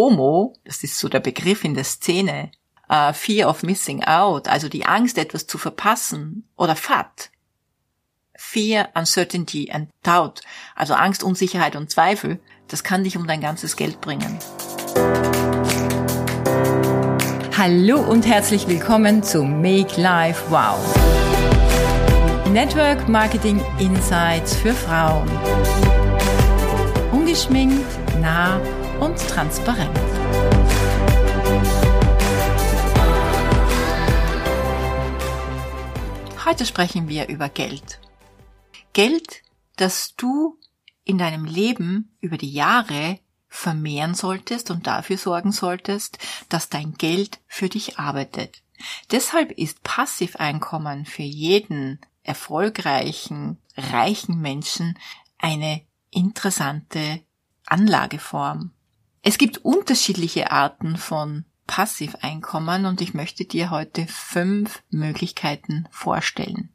FOMO, das ist so der Begriff in der Szene, uh, Fear of Missing Out, also die Angst, etwas zu verpassen, oder FAT, Fear, Uncertainty and Doubt, also Angst, Unsicherheit und Zweifel, das kann dich um dein ganzes Geld bringen. Hallo und herzlich willkommen zu Make Life Wow. Network Marketing Insights für Frauen. Ungeschminkt, nah und transparent. Heute sprechen wir über Geld. Geld, das du in deinem Leben über die Jahre vermehren solltest und dafür sorgen solltest, dass dein Geld für dich arbeitet. Deshalb ist Passiveinkommen für jeden erfolgreichen, reichen Menschen eine interessante Anlageform. Es gibt unterschiedliche Arten von Passiveinkommen und ich möchte dir heute fünf Möglichkeiten vorstellen.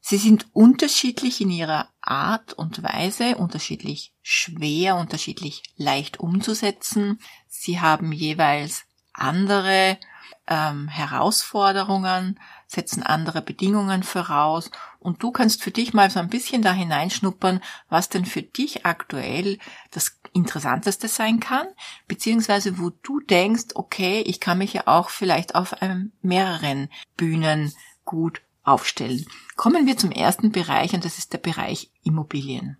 Sie sind unterschiedlich in ihrer Art und Weise, unterschiedlich schwer, unterschiedlich leicht umzusetzen. Sie haben jeweils andere ähm, Herausforderungen, setzen andere Bedingungen voraus und du kannst für dich mal so ein bisschen da hineinschnuppern, was denn für dich aktuell das Interessanteste sein kann, beziehungsweise wo du denkst, okay, ich kann mich ja auch vielleicht auf einem, mehreren Bühnen gut aufstellen. Kommen wir zum ersten Bereich und das ist der Bereich Immobilien.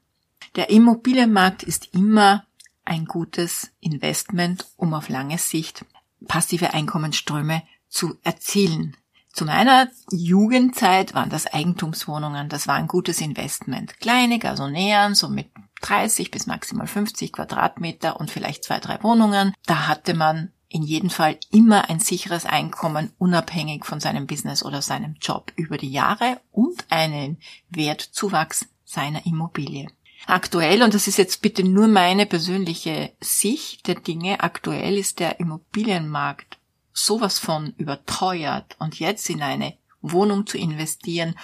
Der Immobilienmarkt ist immer ein gutes Investment, um auf lange Sicht passive Einkommensströme zu erzielen. Zu meiner Jugendzeit waren das Eigentumswohnungen, das war ein gutes Investment. Kleine Gasonären, so mit 30 bis maximal 50 Quadratmeter und vielleicht zwei, drei Wohnungen. Da hatte man in jedem Fall immer ein sicheres Einkommen, unabhängig von seinem Business oder seinem Job über die Jahre und einen Wertzuwachs seiner Immobilie. Aktuell, und das ist jetzt bitte nur meine persönliche Sicht der Dinge, aktuell ist der Immobilienmarkt sowas von überteuert und jetzt in eine Wohnung zu investieren,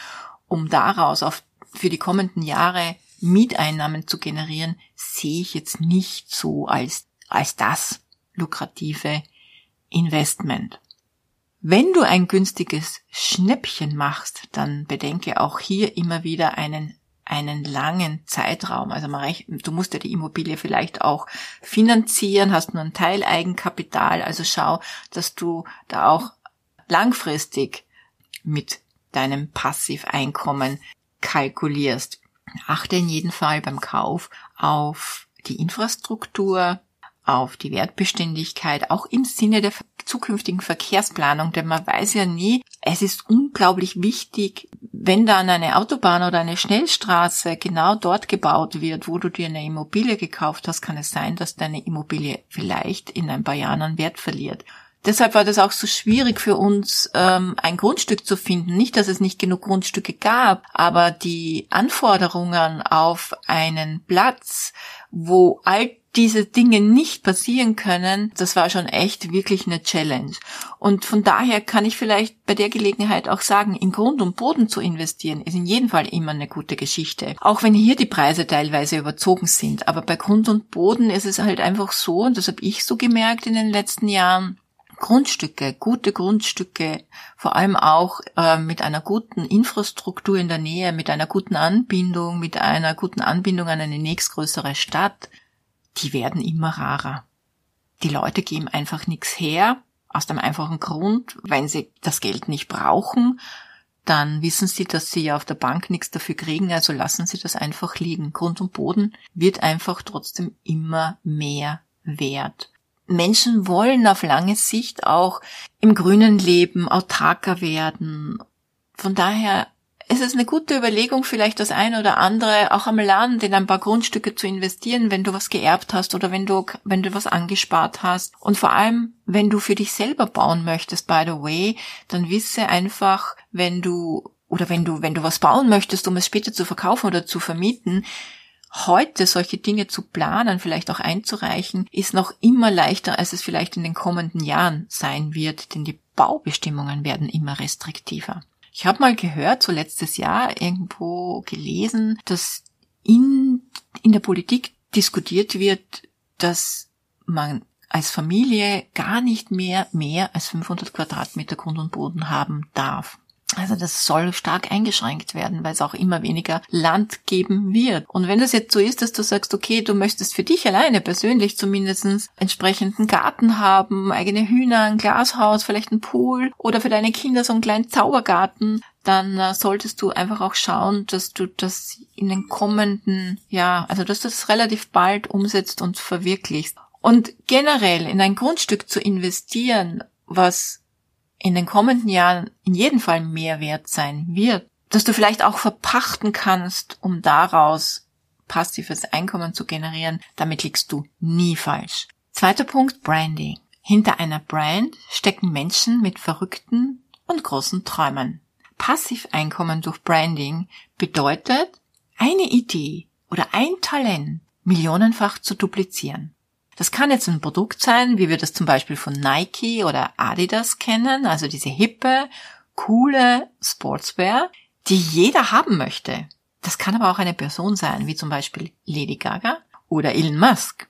um daraus auf, für die kommenden Jahre Mieteinnahmen zu generieren, sehe ich jetzt nicht so als, als das lukrative Investment. Wenn du ein günstiges Schnäppchen machst, dann bedenke auch hier immer wieder einen einen langen Zeitraum. Also man, du musst ja die Immobilie vielleicht auch finanzieren, hast nur ein Teil Eigenkapital. Also schau, dass du da auch langfristig mit deinem Passiveinkommen kalkulierst. Achte in jedem Fall beim Kauf auf die Infrastruktur, auf die Wertbeständigkeit, auch im Sinne der zukünftigen Verkehrsplanung, denn man weiß ja nie, es ist unglaublich wichtig, wenn dann eine Autobahn oder eine Schnellstraße genau dort gebaut wird, wo du dir eine Immobilie gekauft hast, kann es sein, dass deine Immobilie vielleicht in ein paar Jahren an Wert verliert. Deshalb war das auch so schwierig für uns, ähm, ein Grundstück zu finden. Nicht, dass es nicht genug Grundstücke gab, aber die Anforderungen auf einen Platz, wo all diese Dinge nicht passieren können, das war schon echt wirklich eine Challenge. Und von daher kann ich vielleicht bei der Gelegenheit auch sagen, in Grund und Boden zu investieren, ist in jedem Fall immer eine gute Geschichte. Auch wenn hier die Preise teilweise überzogen sind. Aber bei Grund und Boden ist es halt einfach so, und das habe ich so gemerkt in den letzten Jahren, Grundstücke, gute Grundstücke, vor allem auch äh, mit einer guten Infrastruktur in der Nähe, mit einer guten Anbindung, mit einer guten Anbindung an eine nächstgrößere Stadt, die werden immer rarer. Die Leute geben einfach nichts her, aus dem einfachen Grund, wenn sie das Geld nicht brauchen, dann wissen sie, dass sie ja auf der Bank nichts dafür kriegen, also lassen sie das einfach liegen. Grund und Boden wird einfach trotzdem immer mehr wert. Menschen wollen auf lange Sicht auch im grünen Leben autarker werden. Von daher ist es eine gute Überlegung, vielleicht das eine oder andere auch am Land in ein paar Grundstücke zu investieren, wenn du was geerbt hast oder wenn du, wenn du was angespart hast. Und vor allem, wenn du für dich selber bauen möchtest, by the way, dann wisse einfach, wenn du, oder wenn du, wenn du was bauen möchtest, um es später zu verkaufen oder zu vermieten, heute solche Dinge zu planen, vielleicht auch einzureichen, ist noch immer leichter, als es vielleicht in den kommenden Jahren sein wird, denn die Baubestimmungen werden immer restriktiver. Ich habe mal gehört, so letztes Jahr irgendwo gelesen, dass in, in der Politik diskutiert wird, dass man als Familie gar nicht mehr mehr als 500 Quadratmeter Grund und Boden haben darf. Also das soll stark eingeschränkt werden, weil es auch immer weniger Land geben wird. Und wenn das jetzt so ist, dass du sagst, okay, du möchtest für dich alleine persönlich zumindest entsprechenden Garten haben, eigene Hühner, ein Glashaus, vielleicht ein Pool oder für deine Kinder so einen kleinen Zaubergarten, dann äh, solltest du einfach auch schauen, dass du das in den kommenden, ja, also dass du das relativ bald umsetzt und verwirklichst. Und generell in ein Grundstück zu investieren, was in den kommenden Jahren in jedem Fall mehr wert sein wird, dass du vielleicht auch verpachten kannst, um daraus passives Einkommen zu generieren, damit liegst du nie falsch. Zweiter Punkt, Branding. Hinter einer Brand stecken Menschen mit verrückten und großen Träumen. Passiveinkommen durch Branding bedeutet, eine Idee oder ein Talent millionenfach zu duplizieren. Das kann jetzt ein Produkt sein, wie wir das zum Beispiel von Nike oder Adidas kennen, also diese hippe, coole Sportswear, die jeder haben möchte. Das kann aber auch eine Person sein, wie zum Beispiel Lady Gaga oder Elon Musk.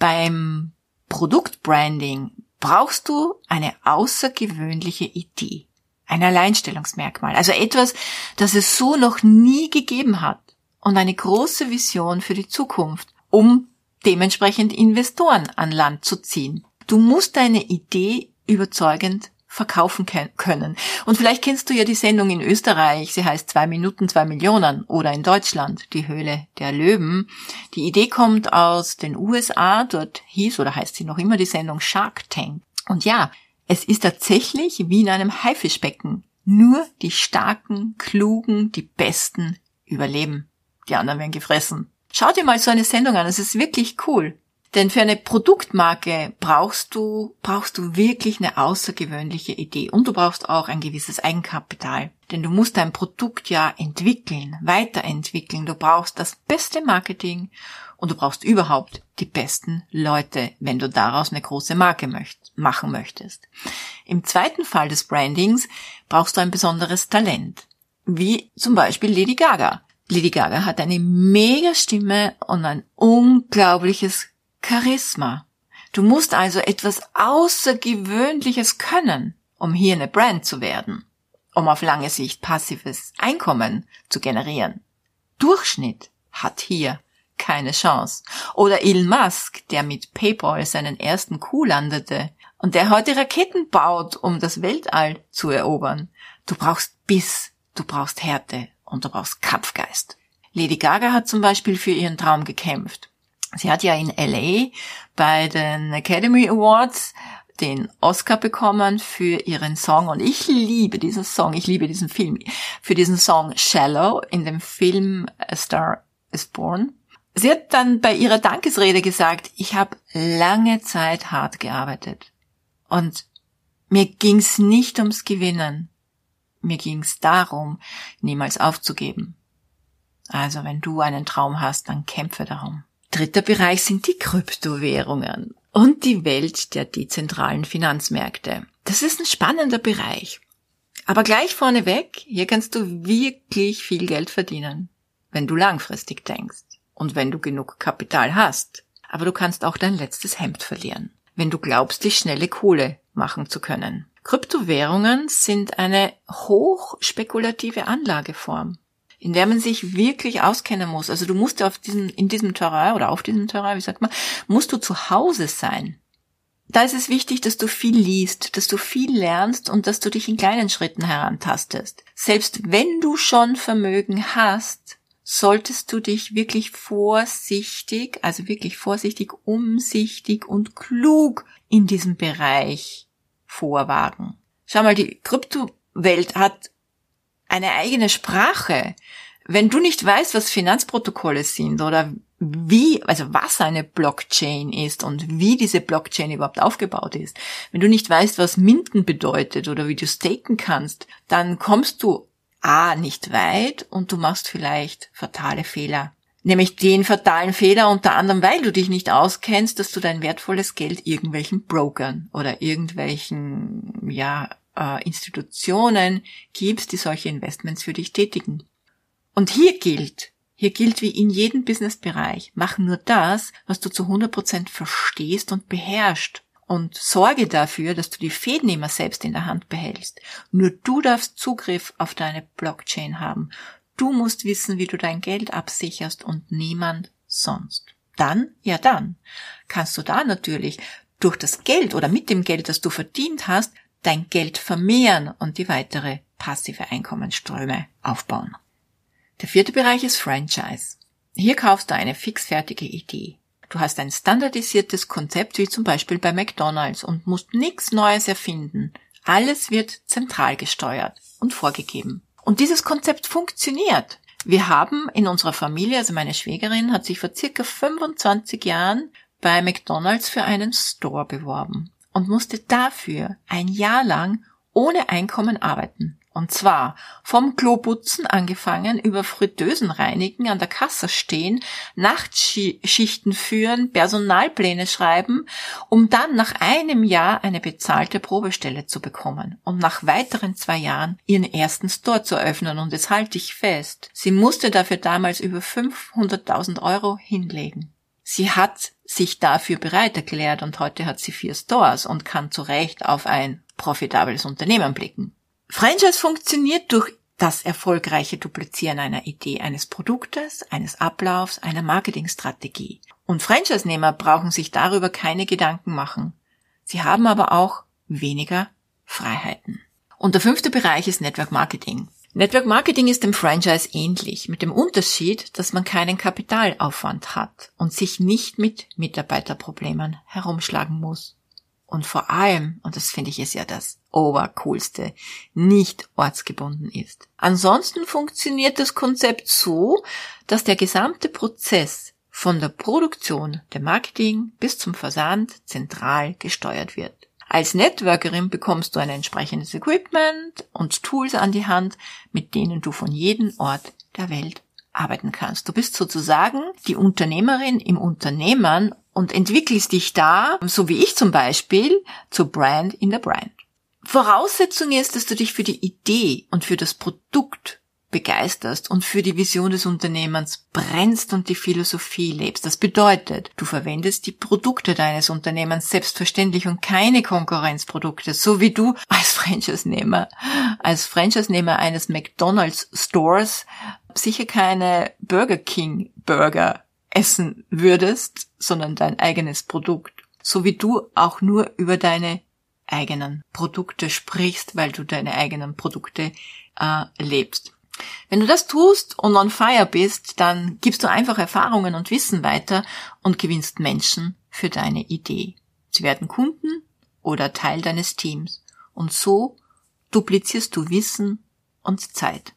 Beim Produktbranding brauchst du eine außergewöhnliche Idee, ein Alleinstellungsmerkmal, also etwas, das es so noch nie gegeben hat und eine große Vision für die Zukunft, um dementsprechend Investoren an Land zu ziehen. Du musst deine Idee überzeugend verkaufen können. Und vielleicht kennst du ja die Sendung in Österreich, sie heißt zwei Minuten, zwei Millionen oder in Deutschland die Höhle der Löwen. Die Idee kommt aus den USA, dort hieß oder heißt sie noch immer die Sendung Shark Tank. Und ja, es ist tatsächlich wie in einem Haifischbecken. Nur die starken, klugen, die besten überleben. Die anderen werden gefressen. Schau dir mal so eine Sendung an, es ist wirklich cool. Denn für eine Produktmarke brauchst du, brauchst du wirklich eine außergewöhnliche Idee und du brauchst auch ein gewisses Eigenkapital. Denn du musst dein Produkt ja entwickeln, weiterentwickeln. Du brauchst das beste Marketing und du brauchst überhaupt die besten Leute, wenn du daraus eine große Marke möcht machen möchtest. Im zweiten Fall des Brandings brauchst du ein besonderes Talent. Wie zum Beispiel Lady Gaga. Lady Gaga hat eine mega Stimme und ein unglaubliches Charisma. Du musst also etwas Außergewöhnliches können, um hier eine Brand zu werden, um auf lange Sicht passives Einkommen zu generieren. Durchschnitt hat hier keine Chance. Oder Elon Musk, der mit PayPal seinen ersten Coup landete und der heute Raketen baut, um das Weltall zu erobern. Du brauchst Biss, du brauchst Härte und du brauchst Kampfgeist. Lady Gaga hat zum Beispiel für ihren Traum gekämpft. Sie hat ja in LA bei den Academy Awards den Oscar bekommen für ihren Song und ich liebe diesen Song, ich liebe diesen Film, für diesen Song Shallow in dem Film A Star is Born. Sie hat dann bei ihrer Dankesrede gesagt, ich habe lange Zeit hart gearbeitet und mir ging's nicht ums Gewinnen, mir ging's darum, niemals aufzugeben. Also wenn du einen Traum hast, dann kämpfe darum. Dritter Bereich sind die Kryptowährungen und die Welt der dezentralen Finanzmärkte. Das ist ein spannender Bereich. Aber gleich vorneweg, hier kannst du wirklich viel Geld verdienen, wenn du langfristig denkst und wenn du genug Kapital hast. Aber du kannst auch dein letztes Hemd verlieren, wenn du glaubst, die schnelle Kohle machen zu können. Kryptowährungen sind eine hochspekulative Anlageform, in der man sich wirklich auskennen muss. Also du musst auf diesem, in diesem Terrain oder auf diesem Terrain, wie sagt man, musst du zu Hause sein. Da ist es wichtig, dass du viel liest, dass du viel lernst und dass du dich in kleinen Schritten herantastest. Selbst wenn du schon Vermögen hast, solltest du dich wirklich vorsichtig, also wirklich vorsichtig, umsichtig und klug in diesem Bereich vorwagen. Schau mal, die Kryptowelt hat eine eigene Sprache. Wenn du nicht weißt, was Finanzprotokolle sind oder wie, also was eine Blockchain ist und wie diese Blockchain überhaupt aufgebaut ist, wenn du nicht weißt, was Minden bedeutet oder wie du staken kannst, dann kommst du A nicht weit und du machst vielleicht fatale Fehler. Nämlich den fatalen Fehler unter anderem, weil du dich nicht auskennst, dass du dein wertvolles Geld irgendwelchen Brokern oder irgendwelchen, ja, äh, Institutionen gibst, die solche Investments für dich tätigen. Und hier gilt, Hier gilt wie in jedem Businessbereich, mach nur das, was du zu 100% verstehst und beherrschst und sorge dafür, dass du die Fäden immer selbst in der Hand behältst. Nur du darfst Zugriff auf deine Blockchain haben. Du musst wissen, wie du dein Geld absicherst und niemand sonst. Dann, ja dann, kannst du da natürlich durch das Geld oder mit dem Geld, das du verdient hast, dein Geld vermehren und die weitere passive Einkommensströme aufbauen. Der vierte Bereich ist Franchise. Hier kaufst du eine fixfertige Idee. Du hast ein standardisiertes Konzept wie zum Beispiel bei McDonald's und musst nichts Neues erfinden. Alles wird zentral gesteuert und vorgegeben. Und dieses Konzept funktioniert. Wir haben in unserer Familie, also meine Schwägerin hat sich vor circa 25 Jahren bei McDonald's für einen Store beworben und musste dafür ein Jahr lang ohne Einkommen arbeiten. Und zwar vom Kloputzen angefangen, über Fritteusen reinigen, an der Kasse stehen, Nachtschichten führen, Personalpläne schreiben, um dann nach einem Jahr eine bezahlte Probestelle zu bekommen und nach weiteren zwei Jahren ihren ersten Store zu öffnen. Und es halte ich fest, sie musste dafür damals über 500.000 Euro hinlegen. Sie hat sich dafür bereit erklärt und heute hat sie vier Stores und kann zu Recht auf ein profitables Unternehmen blicken. Franchise funktioniert durch das erfolgreiche Duplizieren einer Idee, eines Produktes, eines Ablaufs, einer Marketingstrategie. Und Franchise-Nehmer brauchen sich darüber keine Gedanken machen. Sie haben aber auch weniger Freiheiten. Und der fünfte Bereich ist Network Marketing. Network Marketing ist dem Franchise ähnlich, mit dem Unterschied, dass man keinen Kapitalaufwand hat und sich nicht mit Mitarbeiterproblemen herumschlagen muss und vor allem, und das finde ich ist ja das Obercoolste, nicht ortsgebunden ist. Ansonsten funktioniert das Konzept so, dass der gesamte Prozess von der Produktion, dem Marketing bis zum Versand zentral gesteuert wird. Als Networkerin bekommst du ein entsprechendes Equipment und Tools an die Hand, mit denen du von jedem Ort der Welt arbeiten kannst. Du bist sozusagen die Unternehmerin im Unternehmen und entwickelst dich da, so wie ich zum Beispiel, zur Brand in der Brand. Voraussetzung ist, dass du dich für die Idee und für das Produkt begeisterst und für die Vision des Unternehmens brennst und die Philosophie lebst. Das bedeutet, du verwendest die Produkte deines Unternehmens selbstverständlich und keine Konkurrenzprodukte, so wie du als Franchise-Nehmer, als Franchise-Nehmer eines McDonald's Stores sicher keine Burger King Burger essen würdest, sondern dein eigenes Produkt. So wie du auch nur über deine eigenen Produkte sprichst, weil du deine eigenen Produkte äh, lebst. Wenn du das tust und on fire bist, dann gibst du einfach Erfahrungen und Wissen weiter und gewinnst Menschen für deine Idee. Sie werden Kunden oder Teil deines Teams. Und so duplizierst du Wissen und Zeit.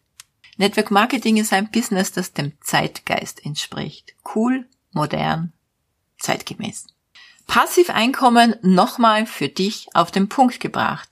Network Marketing ist ein Business, das dem Zeitgeist entspricht. Cool, modern, zeitgemäß. Passiveinkommen nochmal für dich auf den Punkt gebracht.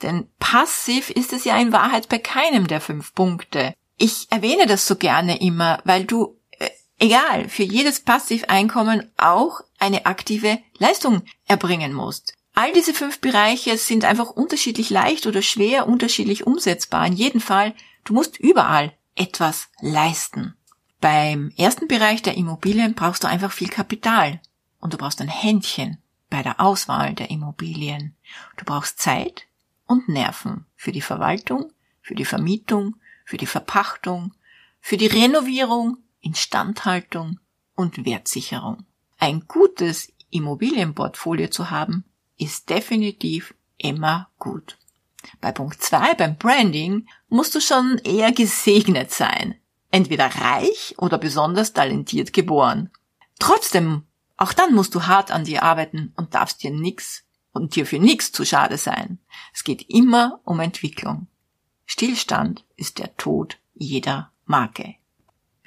Denn passiv ist es ja in Wahrheit bei keinem der fünf Punkte. Ich erwähne das so gerne immer, weil du, äh, egal, für jedes Passiveinkommen auch eine aktive Leistung erbringen musst. All diese fünf Bereiche sind einfach unterschiedlich leicht oder schwer unterschiedlich umsetzbar. In jedem Fall Du musst überall etwas leisten. Beim ersten Bereich der Immobilien brauchst du einfach viel Kapital und du brauchst ein Händchen bei der Auswahl der Immobilien. Du brauchst Zeit und Nerven für die Verwaltung, für die Vermietung, für die Verpachtung, für die Renovierung, Instandhaltung und Wertsicherung. Ein gutes Immobilienportfolio zu haben, ist definitiv immer gut. Bei Punkt 2, beim Branding, musst du schon eher gesegnet sein. Entweder reich oder besonders talentiert geboren. Trotzdem, auch dann musst du hart an dir arbeiten und darfst dir nix und dir für nix zu schade sein. Es geht immer um Entwicklung. Stillstand ist der Tod jeder Marke.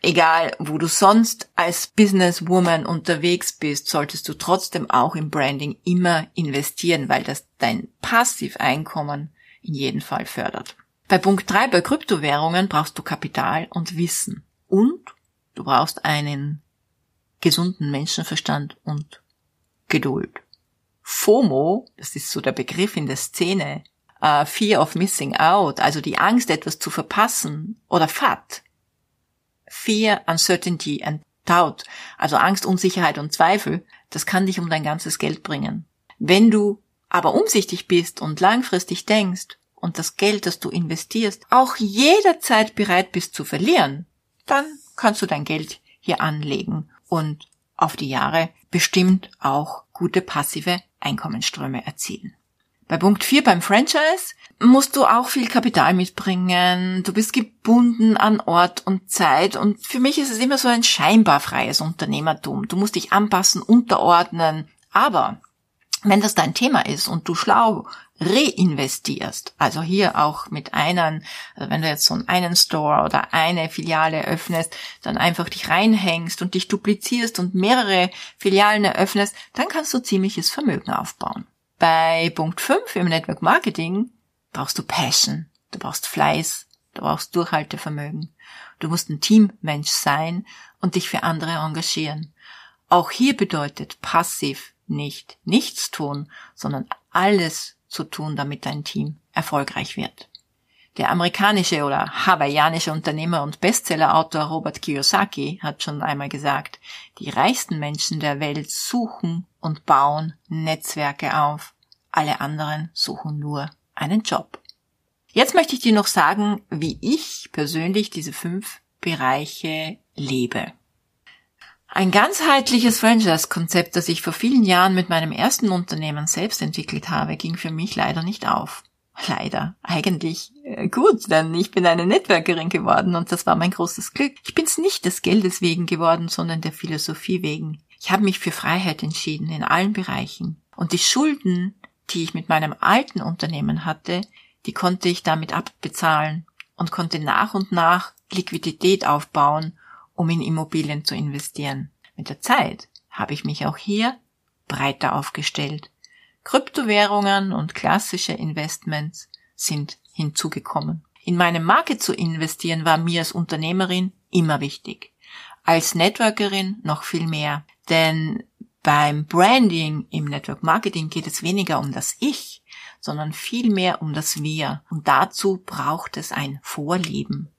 Egal, wo du sonst als Businesswoman unterwegs bist, solltest du trotzdem auch im Branding immer investieren, weil das dein Passiveinkommen in jedem Fall fördert. Bei Punkt 3 bei Kryptowährungen brauchst du Kapital und Wissen. Und du brauchst einen gesunden Menschenverstand und Geduld. FOMO, das ist so der Begriff in der Szene, uh, Fear of Missing Out, also die Angst, etwas zu verpassen, oder FAT, Fear, Uncertainty and Doubt, also Angst, Unsicherheit und Zweifel, das kann dich um dein ganzes Geld bringen. Wenn du aber umsichtig bist und langfristig denkst und das Geld, das du investierst, auch jederzeit bereit bist zu verlieren, dann kannst du dein Geld hier anlegen und auf die Jahre bestimmt auch gute passive Einkommensströme erzielen. Bei Punkt 4 beim Franchise musst du auch viel Kapital mitbringen. Du bist gebunden an Ort und Zeit. Und für mich ist es immer so ein scheinbar freies Unternehmertum. Du musst dich anpassen, unterordnen. Aber wenn das dein Thema ist und du schlau reinvestierst, also hier auch mit einem, also wenn du jetzt so einen Store oder eine Filiale öffnest, dann einfach dich reinhängst und dich duplizierst und mehrere Filialen eröffnest, dann kannst du ziemliches Vermögen aufbauen. Bei Punkt 5 im Network Marketing brauchst du Passion, du brauchst Fleiß, du brauchst Durchhaltevermögen. Du musst ein Teammensch sein und dich für andere engagieren. Auch hier bedeutet passiv nicht nichts tun, sondern alles zu tun, damit dein Team erfolgreich wird. Der amerikanische oder hawaiianische Unternehmer und Bestsellerautor Robert Kiyosaki hat schon einmal gesagt, die reichsten Menschen der Welt suchen und bauen Netzwerke auf. Alle anderen suchen nur einen Job. Jetzt möchte ich dir noch sagen, wie ich persönlich diese fünf Bereiche lebe. Ein ganzheitliches Franchise-Konzept, das ich vor vielen Jahren mit meinem ersten Unternehmen selbst entwickelt habe, ging für mich leider nicht auf. Leider. Eigentlich äh, gut, denn ich bin eine Networkerin geworden und das war mein großes Glück. Ich bin's nicht des Geldes wegen geworden, sondern der Philosophie wegen. Ich habe mich für Freiheit entschieden in allen Bereichen. Und die Schulden, die ich mit meinem alten Unternehmen hatte, die konnte ich damit abbezahlen und konnte nach und nach Liquidität aufbauen um in Immobilien zu investieren. Mit der Zeit habe ich mich auch hier breiter aufgestellt. Kryptowährungen und klassische Investments sind hinzugekommen. In meine Marke zu investieren war mir als Unternehmerin immer wichtig. Als Networkerin noch viel mehr. Denn beim Branding im Network Marketing geht es weniger um das Ich, sondern vielmehr um das Wir. Und dazu braucht es ein Vorleben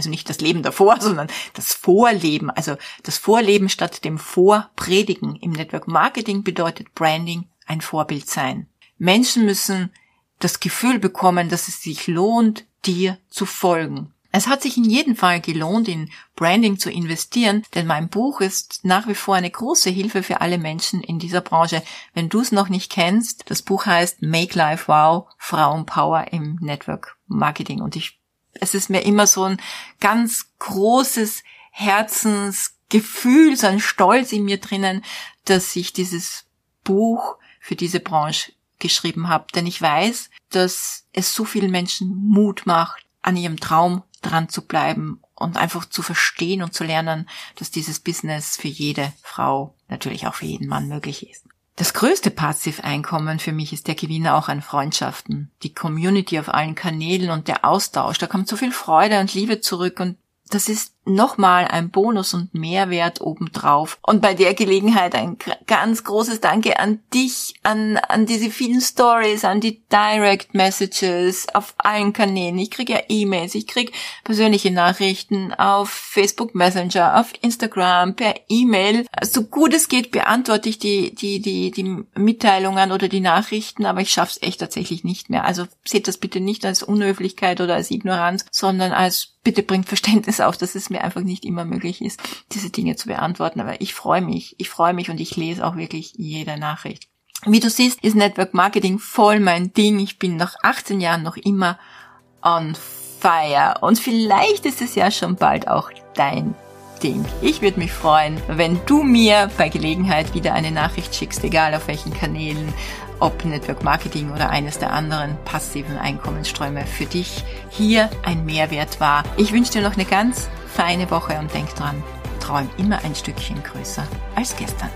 also nicht das Leben davor, sondern das Vorleben, also das Vorleben statt dem Vorpredigen. Im Network Marketing bedeutet Branding ein Vorbild sein. Menschen müssen das Gefühl bekommen, dass es sich lohnt, dir zu folgen. Es hat sich in jedem Fall gelohnt, in Branding zu investieren, denn mein Buch ist nach wie vor eine große Hilfe für alle Menschen in dieser Branche. Wenn du es noch nicht kennst, das Buch heißt Make Life Wow, Frauenpower im Network Marketing und ich es ist mir immer so ein ganz großes Herzensgefühl, so ein Stolz in mir drinnen, dass ich dieses Buch für diese Branche geschrieben habe. Denn ich weiß, dass es so vielen Menschen Mut macht, an ihrem Traum dran zu bleiben und einfach zu verstehen und zu lernen, dass dieses Business für jede Frau, natürlich auch für jeden Mann möglich ist. Das größte Passiveinkommen für mich ist der Gewinn auch an Freundschaften, die Community auf allen Kanälen und der Austausch. Da kommt so viel Freude und Liebe zurück und das ist nochmal ein Bonus und Mehrwert obendrauf. Und bei der Gelegenheit ein ganz großes Danke an dich, an, an diese vielen Stories, an die Direct Messages auf allen Kanälen. Ich kriege ja E-Mails, ich kriege persönliche Nachrichten auf Facebook Messenger, auf Instagram, per E-Mail. So gut es geht, beantworte ich die, die, die, die Mitteilungen oder die Nachrichten, aber ich schaffe es echt tatsächlich nicht mehr. Also seht das bitte nicht als Unhöflichkeit oder als Ignoranz, sondern als bitte bringt Verständnis auf, dass es mir einfach nicht immer möglich ist, diese Dinge zu beantworten. Aber ich freue mich, ich freue mich und ich lese auch wirklich jede Nachricht. Wie du siehst, ist Network Marketing voll mein Ding. Ich bin nach 18 Jahren noch immer on fire. Und vielleicht ist es ja schon bald auch dein Ding. Ich würde mich freuen, wenn du mir bei Gelegenheit wieder eine Nachricht schickst, egal auf welchen Kanälen, ob Network Marketing oder eines der anderen passiven Einkommensströme für dich hier ein Mehrwert war. Ich wünsche dir noch eine ganz feine Woche und denk dran, träum immer ein Stückchen größer als gestern.